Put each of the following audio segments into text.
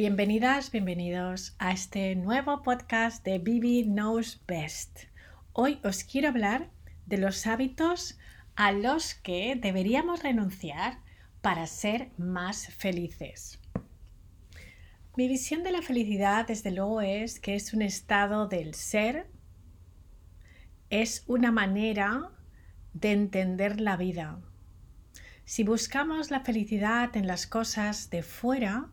Bienvenidas, bienvenidos a este nuevo podcast de Bibi Knows Best. Hoy os quiero hablar de los hábitos a los que deberíamos renunciar para ser más felices. Mi visión de la felicidad, desde luego, es que es un estado del ser, es una manera de entender la vida. Si buscamos la felicidad en las cosas de fuera,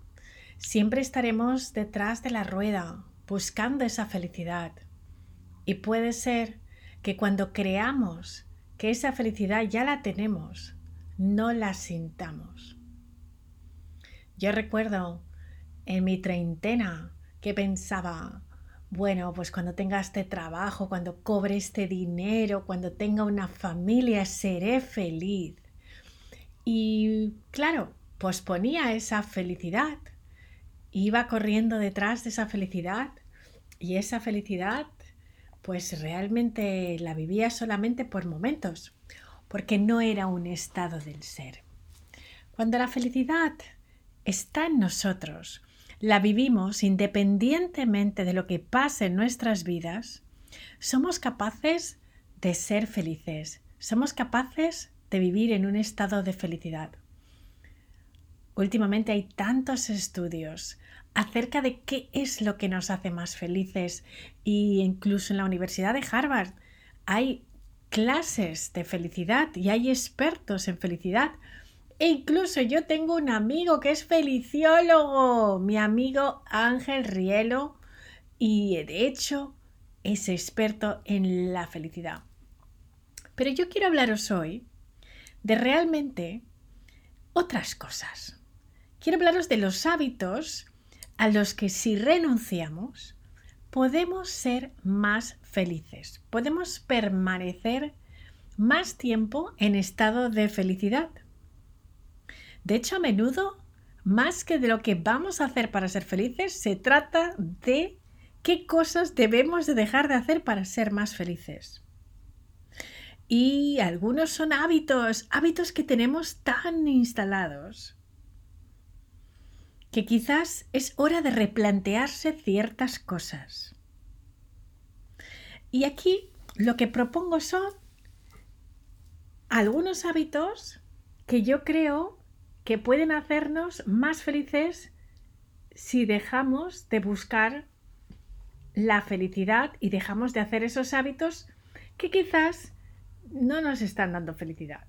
Siempre estaremos detrás de la rueda, buscando esa felicidad. Y puede ser que cuando creamos que esa felicidad ya la tenemos, no la sintamos. Yo recuerdo en mi treintena que pensaba, bueno, pues cuando tenga este trabajo, cuando cobre este dinero, cuando tenga una familia, seré feliz. Y claro, posponía esa felicidad iba corriendo detrás de esa felicidad y esa felicidad pues realmente la vivía solamente por momentos, porque no era un estado del ser. Cuando la felicidad está en nosotros, la vivimos independientemente de lo que pase en nuestras vidas, somos capaces de ser felices, somos capaces de vivir en un estado de felicidad. Últimamente hay tantos estudios acerca de qué es lo que nos hace más felices y incluso en la Universidad de Harvard hay clases de felicidad y hay expertos en felicidad. E incluso yo tengo un amigo que es feliciólogo, mi amigo Ángel Rielo, y de hecho es experto en la felicidad. Pero yo quiero hablaros hoy de realmente otras cosas quiero hablaros de los hábitos a los que si renunciamos podemos ser más felices, podemos permanecer más tiempo en estado de felicidad. De hecho, a menudo, más que de lo que vamos a hacer para ser felices, se trata de qué cosas debemos de dejar de hacer para ser más felices. Y algunos son hábitos, hábitos que tenemos tan instalados que quizás es hora de replantearse ciertas cosas. Y aquí lo que propongo son algunos hábitos que yo creo que pueden hacernos más felices si dejamos de buscar la felicidad y dejamos de hacer esos hábitos que quizás no nos están dando felicidad.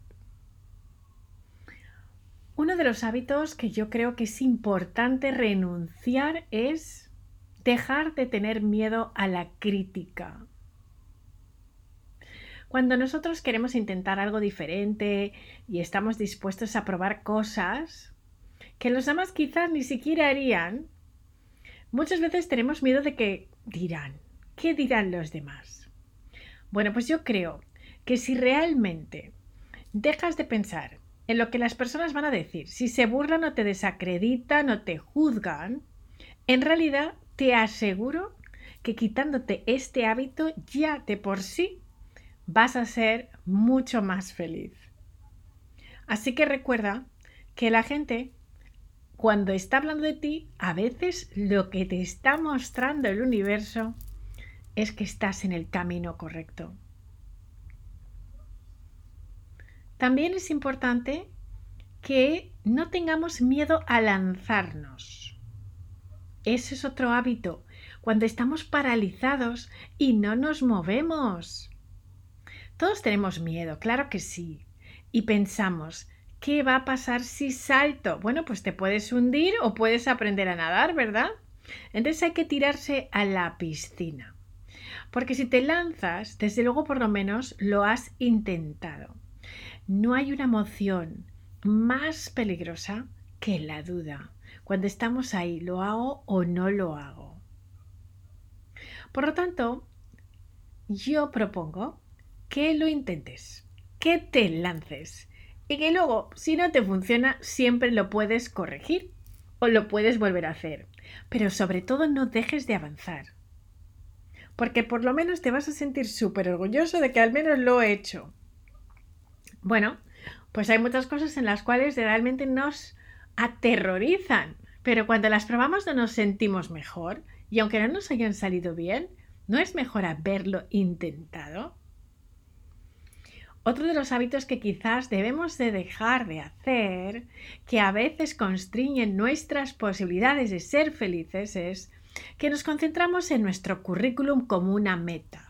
Uno de los hábitos que yo creo que es importante renunciar es dejar de tener miedo a la crítica. Cuando nosotros queremos intentar algo diferente y estamos dispuestos a probar cosas que los demás quizás ni siquiera harían, muchas veces tenemos miedo de que dirán, ¿qué dirán los demás? Bueno, pues yo creo que si realmente dejas de pensar en lo que las personas van a decir. Si se burlan o te desacreditan o te juzgan, en realidad te aseguro que quitándote este hábito ya de por sí vas a ser mucho más feliz. Así que recuerda que la gente cuando está hablando de ti, a veces lo que te está mostrando el universo es que estás en el camino correcto. También es importante que no tengamos miedo a lanzarnos. Ese es otro hábito, cuando estamos paralizados y no nos movemos. Todos tenemos miedo, claro que sí. Y pensamos, ¿qué va a pasar si salto? Bueno, pues te puedes hundir o puedes aprender a nadar, ¿verdad? Entonces hay que tirarse a la piscina. Porque si te lanzas, desde luego por lo menos lo has intentado. No hay una emoción más peligrosa que la duda. Cuando estamos ahí, ¿lo hago o no lo hago? Por lo tanto, yo propongo que lo intentes, que te lances y que luego, si no te funciona, siempre lo puedes corregir o lo puedes volver a hacer. Pero sobre todo no dejes de avanzar. Porque por lo menos te vas a sentir súper orgulloso de que al menos lo he hecho. Bueno, pues hay muchas cosas en las cuales realmente nos aterrorizan. pero cuando las probamos no nos sentimos mejor y aunque no nos hayan salido bien, ¿no es mejor haberlo intentado? Otro de los hábitos que quizás debemos de dejar de hacer, que a veces constriñen nuestras posibilidades de ser felices, es que nos concentramos en nuestro currículum como una meta.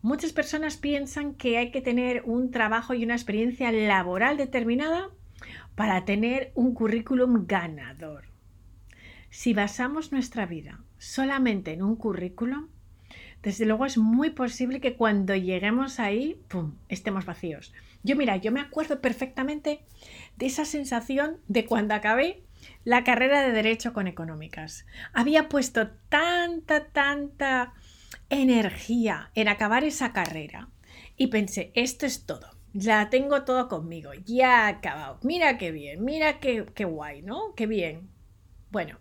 Muchas personas piensan que hay que tener un trabajo y una experiencia laboral determinada para tener un currículum ganador. Si basamos nuestra vida solamente en un currículum, desde luego es muy posible que cuando lleguemos ahí, ¡pum!, estemos vacíos. Yo mira, yo me acuerdo perfectamente de esa sensación de cuando acabé la carrera de Derecho con Económicas. Había puesto tanta, tanta energía en acabar esa carrera y pensé, esto es todo. Ya tengo todo conmigo, ya he acabado. Mira qué bien, mira qué, qué guay, ¿no? Qué bien. Bueno,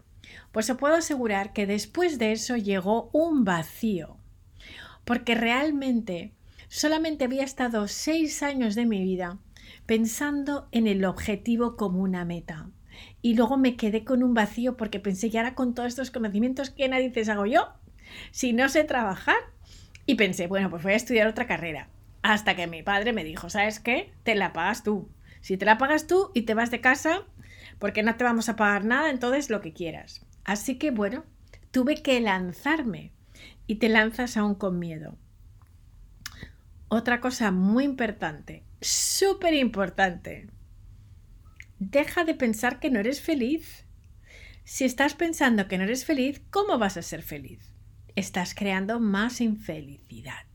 pues os puedo asegurar que después de eso llegó un vacío porque realmente solamente había estado seis años de mi vida pensando en el objetivo como una meta. Y luego me quedé con un vacío porque pensé, y ahora con todos estos conocimientos, ¿qué narices hago yo? Si no sé trabajar. Y pensé, bueno, pues voy a estudiar otra carrera. Hasta que mi padre me dijo, ¿sabes qué? Te la pagas tú. Si te la pagas tú y te vas de casa, porque no te vamos a pagar nada, entonces lo que quieras. Así que bueno, tuve que lanzarme y te lanzas aún con miedo. Otra cosa muy importante, súper importante. Deja de pensar que no eres feliz. Si estás pensando que no eres feliz, ¿cómo vas a ser feliz? Estás creando más infelicidad.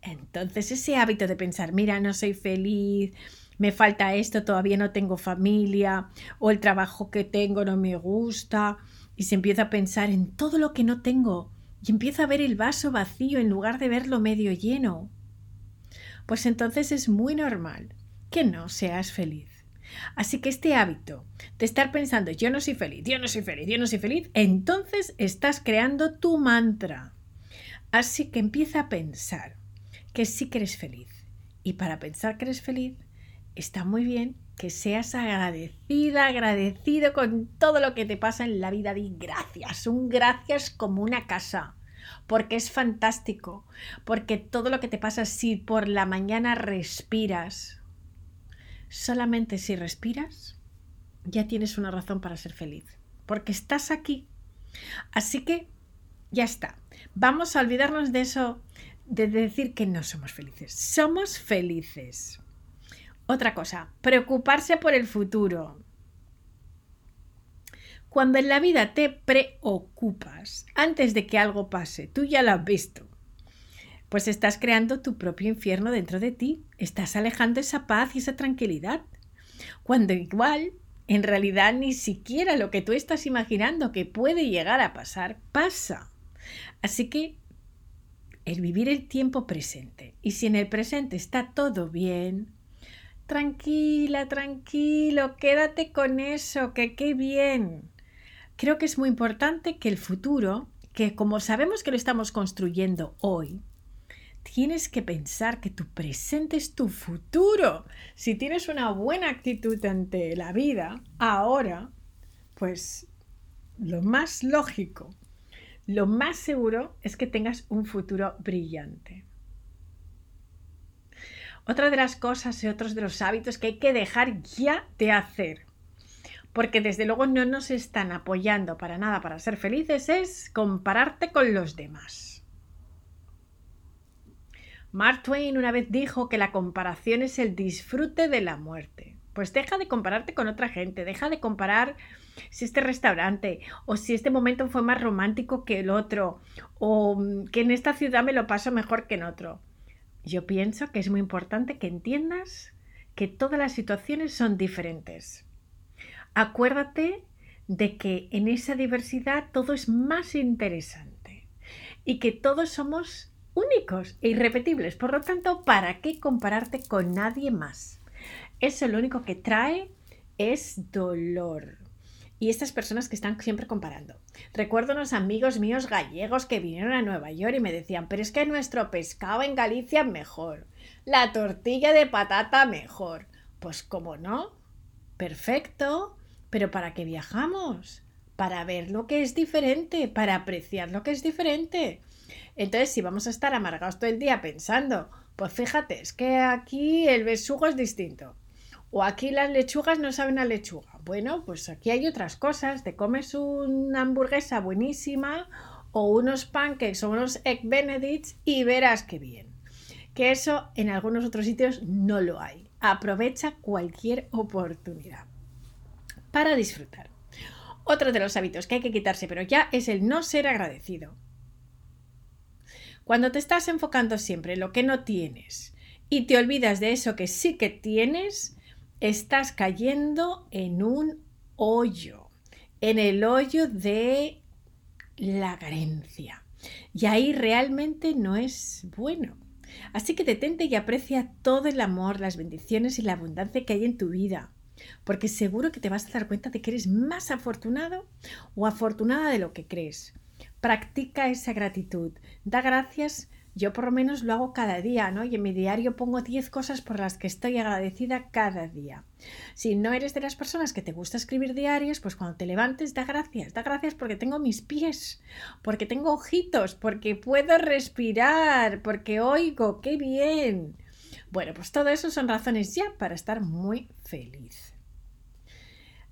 Entonces ese hábito de pensar, mira, no soy feliz, me falta esto, todavía no tengo familia, o el trabajo que tengo no me gusta, y se empieza a pensar en todo lo que no tengo, y empieza a ver el vaso vacío en lugar de verlo medio lleno, pues entonces es muy normal que no seas feliz. Así que este hábito de estar pensando yo no soy feliz, yo no soy feliz, yo no soy feliz, entonces estás creando tu mantra. Así que empieza a pensar que sí que eres feliz. Y para pensar que eres feliz, está muy bien que seas agradecida, agradecido con todo lo que te pasa en la vida. Di gracias, un gracias como una casa, porque es fantástico, porque todo lo que te pasa, si por la mañana respiras, solamente si respiras, ya tienes una razón para ser feliz, porque estás aquí. Así que ya está. Vamos a olvidarnos de eso, de decir que no somos felices. Somos felices. Otra cosa, preocuparse por el futuro. Cuando en la vida te preocupas antes de que algo pase, tú ya lo has visto, pues estás creando tu propio infierno dentro de ti, estás alejando esa paz y esa tranquilidad. Cuando igual, en realidad ni siquiera lo que tú estás imaginando que puede llegar a pasar, pasa. Así que el vivir el tiempo presente, y si en el presente está todo bien, Tranquila, tranquilo, quédate con eso, que qué bien. Creo que es muy importante que el futuro, que como sabemos que lo estamos construyendo hoy, tienes que pensar que tu presente es tu futuro. Si tienes una buena actitud ante la vida, ahora, pues lo más lógico, lo más seguro es que tengas un futuro brillante. Otra de las cosas y otros de los hábitos que hay que dejar ya de hacer, porque desde luego no nos están apoyando para nada para ser felices, es compararte con los demás. Mark Twain una vez dijo que la comparación es el disfrute de la muerte. Pues deja de compararte con otra gente, deja de comparar si este restaurante o si este momento fue más romántico que el otro o que en esta ciudad me lo paso mejor que en otro. Yo pienso que es muy importante que entiendas que todas las situaciones son diferentes. Acuérdate de que en esa diversidad todo es más interesante y que todos somos únicos e irrepetibles. Por lo tanto, ¿para qué compararte con nadie más? Eso lo único que trae es dolor y estas personas que están siempre comparando. Recuerdo unos amigos míos gallegos que vinieron a Nueva York y me decían, pero es que nuestro pescado en Galicia mejor, la tortilla de patata mejor. Pues como no, perfecto, Pero ¿para qué viajamos? Para ver lo que es diferente, para apreciar lo que es diferente. Entonces, si vamos a estar amargados todo el día pensando, pues fíjate, es que aquí el besugo es distinto. O aquí las lechugas no saben a lechuga. Bueno, pues aquí hay otras cosas. Te comes una hamburguesa buenísima o unos pancakes o unos egg benedicts y verás qué bien. Que eso en algunos otros sitios no lo hay. Aprovecha cualquier oportunidad para disfrutar. Otro de los hábitos que hay que quitarse, pero ya es el no ser agradecido. Cuando te estás enfocando siempre en lo que no tienes y te olvidas de eso que sí que tienes, estás cayendo en un hoyo, en el hoyo de la carencia. Y ahí realmente no es bueno. Así que detente y aprecia todo el amor, las bendiciones y la abundancia que hay en tu vida. Porque seguro que te vas a dar cuenta de que eres más afortunado o afortunada de lo que crees. Practica esa gratitud. Da gracias. Yo por lo menos lo hago cada día, ¿no? Y en mi diario pongo 10 cosas por las que estoy agradecida cada día. Si no eres de las personas que te gusta escribir diarios, pues cuando te levantes, da gracias. Da gracias porque tengo mis pies, porque tengo ojitos, porque puedo respirar, porque oigo, qué bien. Bueno, pues todo eso son razones ya para estar muy feliz.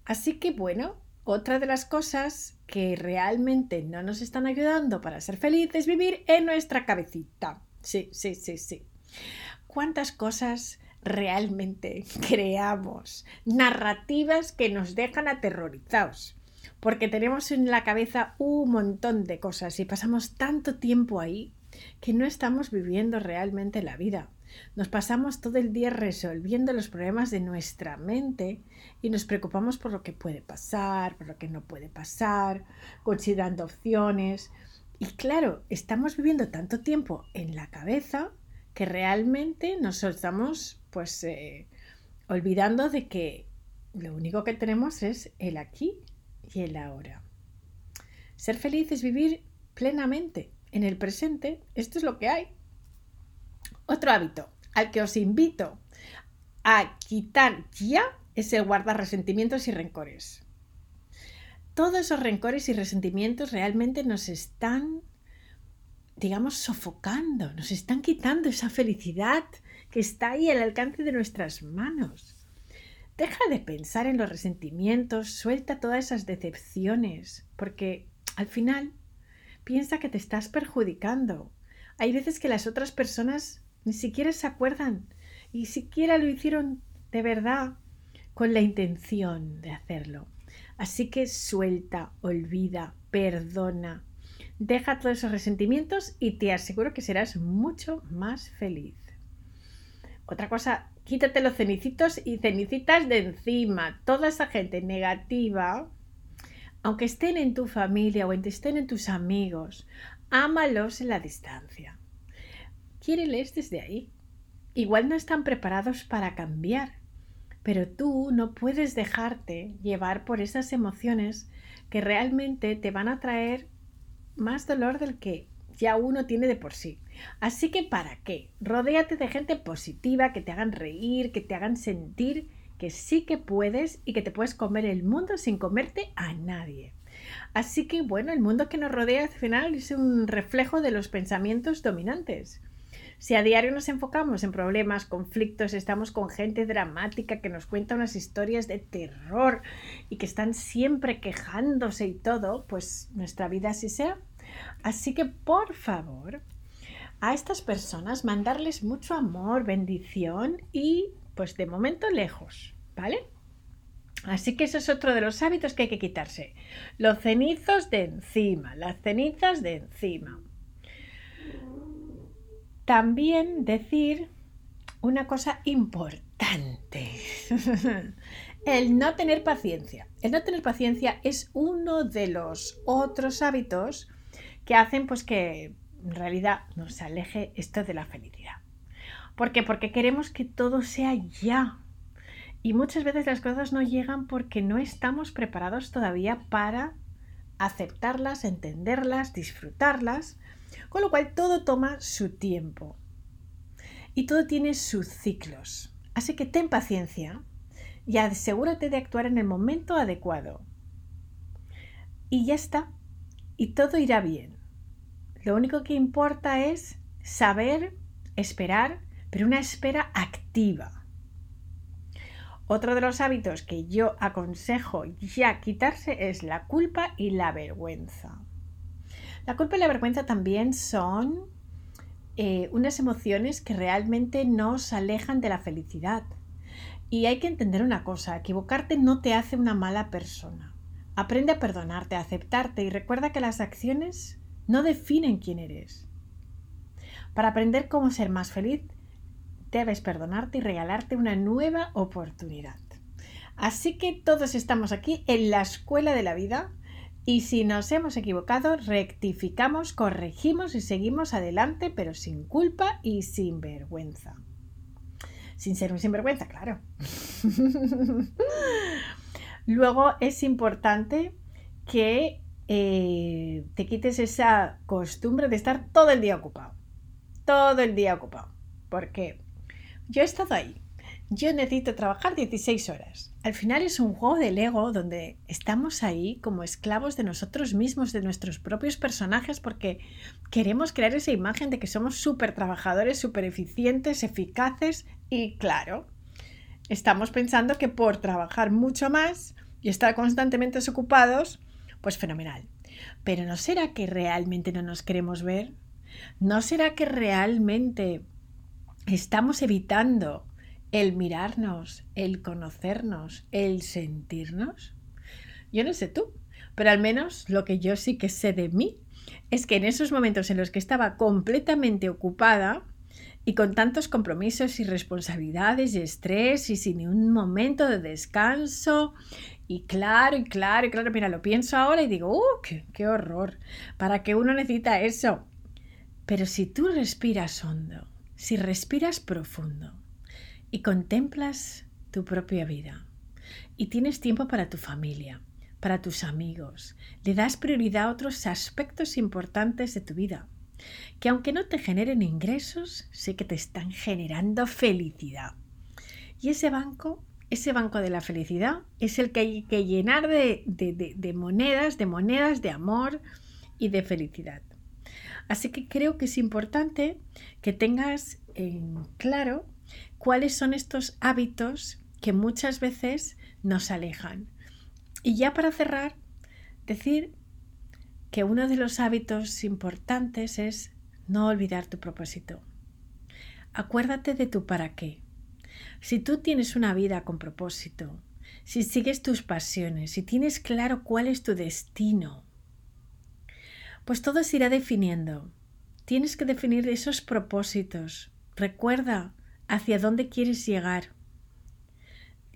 Así que bueno, otra de las cosas que realmente no nos están ayudando para ser felices es vivir en nuestra cabecita. Sí, sí, sí, sí. ¿Cuántas cosas realmente creamos? Narrativas que nos dejan aterrorizados. Porque tenemos en la cabeza un montón de cosas y pasamos tanto tiempo ahí que no estamos viviendo realmente la vida. Nos pasamos todo el día resolviendo los problemas de nuestra mente y nos preocupamos por lo que puede pasar, por lo que no puede pasar, considerando opciones. Y claro, estamos viviendo tanto tiempo en la cabeza que realmente nos estamos pues eh, olvidando de que lo único que tenemos es el aquí y el ahora. Ser feliz es vivir plenamente en el presente. Esto es lo que hay. Otro hábito al que os invito a quitar ya es el guardar resentimientos y rencores. Todos esos rencores y resentimientos realmente nos están, digamos, sofocando, nos están quitando esa felicidad que está ahí al alcance de nuestras manos. Deja de pensar en los resentimientos, suelta todas esas decepciones, porque al final piensa que te estás perjudicando. Hay veces que las otras personas ni siquiera se acuerdan y siquiera lo hicieron de verdad con la intención de hacerlo. Así que suelta, olvida, perdona, deja todos esos resentimientos y te aseguro que serás mucho más feliz. Otra cosa, quítate los cenicitos y cenicitas de encima. Toda esa gente negativa, aunque estén en tu familia o estén en tus amigos, ámalos en la distancia. Quiéreles desde ahí. Igual no están preparados para cambiar, pero tú no puedes dejarte llevar por esas emociones que realmente te van a traer más dolor del que ya uno tiene de por sí. Así que ¿para qué? Rodéate de gente positiva, que te hagan reír, que te hagan sentir que sí que puedes y que te puedes comer el mundo sin comerte a nadie. Así que bueno, el mundo que nos rodea al final es un reflejo de los pensamientos dominantes. Si a diario nos enfocamos en problemas, conflictos, estamos con gente dramática que nos cuenta unas historias de terror y que están siempre quejándose y todo, pues nuestra vida así sea. Así que por favor, a estas personas mandarles mucho amor, bendición y pues de momento lejos, ¿vale? Así que eso es otro de los hábitos que hay que quitarse. Los cenizos de encima, las cenizas de encima. También decir una cosa importante. El no tener paciencia. El no tener paciencia es uno de los otros hábitos que hacen pues que en realidad nos aleje esto de la felicidad. ¿Por qué? Porque queremos que todo sea ya. Y muchas veces las cosas no llegan porque no estamos preparados todavía para aceptarlas, entenderlas, disfrutarlas con lo cual todo toma su tiempo y todo tiene sus ciclos. Así que ten paciencia y asegúrate de actuar en el momento adecuado. Y ya está. Y todo irá bien. Lo único que importa es saber esperar, pero una espera activa. Otro de los hábitos que yo aconsejo ya quitarse es la culpa y la vergüenza. La culpa y la vergüenza también son eh, unas emociones que realmente nos alejan de la felicidad. Y hay que entender una cosa, equivocarte no te hace una mala persona. Aprende a perdonarte, a aceptarte y recuerda que las acciones no definen quién eres. Para aprender cómo ser más feliz, debes perdonarte y regalarte una nueva oportunidad. Así que todos estamos aquí en la escuela de la vida y si nos hemos equivocado, rectificamos, corregimos y seguimos adelante, pero sin culpa y sin vergüenza. Sin ser un sinvergüenza, claro. Luego es importante que eh, te quites esa costumbre de estar todo el día ocupado. Todo el día ocupado. Porque yo he estado ahí. Yo necesito trabajar 16 horas. Al final es un juego del ego donde estamos ahí como esclavos de nosotros mismos, de nuestros propios personajes, porque queremos crear esa imagen de que somos súper trabajadores, súper eficientes, eficaces y claro, estamos pensando que por trabajar mucho más y estar constantemente ocupados, pues fenomenal. Pero ¿no será que realmente no nos queremos ver? ¿No será que realmente estamos evitando el mirarnos, el conocernos, el sentirnos? Yo no sé tú, pero al menos lo que yo sí que sé de mí es que en esos momentos en los que estaba completamente ocupada, y con tantos compromisos y responsabilidades y estrés y sin un momento de descanso. Y claro, y claro, y claro, mira, lo pienso ahora y digo, ¡uh, qué, qué horror! ¿Para qué uno necesita eso? Pero si tú respiras hondo, si respiras profundo y contemplas tu propia vida y tienes tiempo para tu familia, para tus amigos, le das prioridad a otros aspectos importantes de tu vida, que aunque no te generen ingresos, sé que te están generando felicidad. Y ese banco, ese banco de la felicidad, es el que hay que llenar de, de monedas, de monedas de amor y de felicidad. Así que creo que es importante que tengas en claro cuáles son estos hábitos que muchas veces nos alejan. Y ya para cerrar, decir que uno de los hábitos importantes es no olvidar tu propósito. Acuérdate de tu para qué. Si tú tienes una vida con propósito, si sigues tus pasiones, si tienes claro cuál es tu destino, pues todo se irá definiendo. Tienes que definir esos propósitos. Recuerda hacia dónde quieres llegar.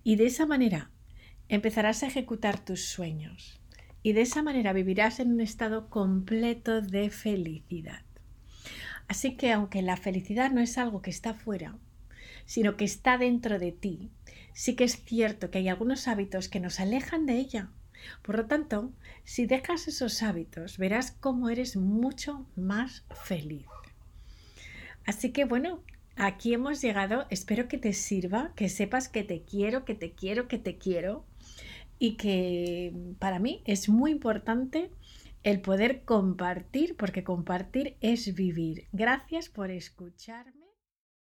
Y de esa manera empezarás a ejecutar tus sueños y de esa manera vivirás en un estado completo de felicidad. Así que aunque la felicidad no es algo que está fuera, sino que está dentro de ti, sí que es cierto que hay algunos hábitos que nos alejan de ella. Por lo tanto, si dejas esos hábitos, verás cómo eres mucho más feliz. Así que bueno, aquí hemos llegado. Espero que te sirva, que sepas que te quiero, que te quiero, que te quiero y que para mí es muy importante el poder compartir, porque compartir es vivir. Gracias por escucharme.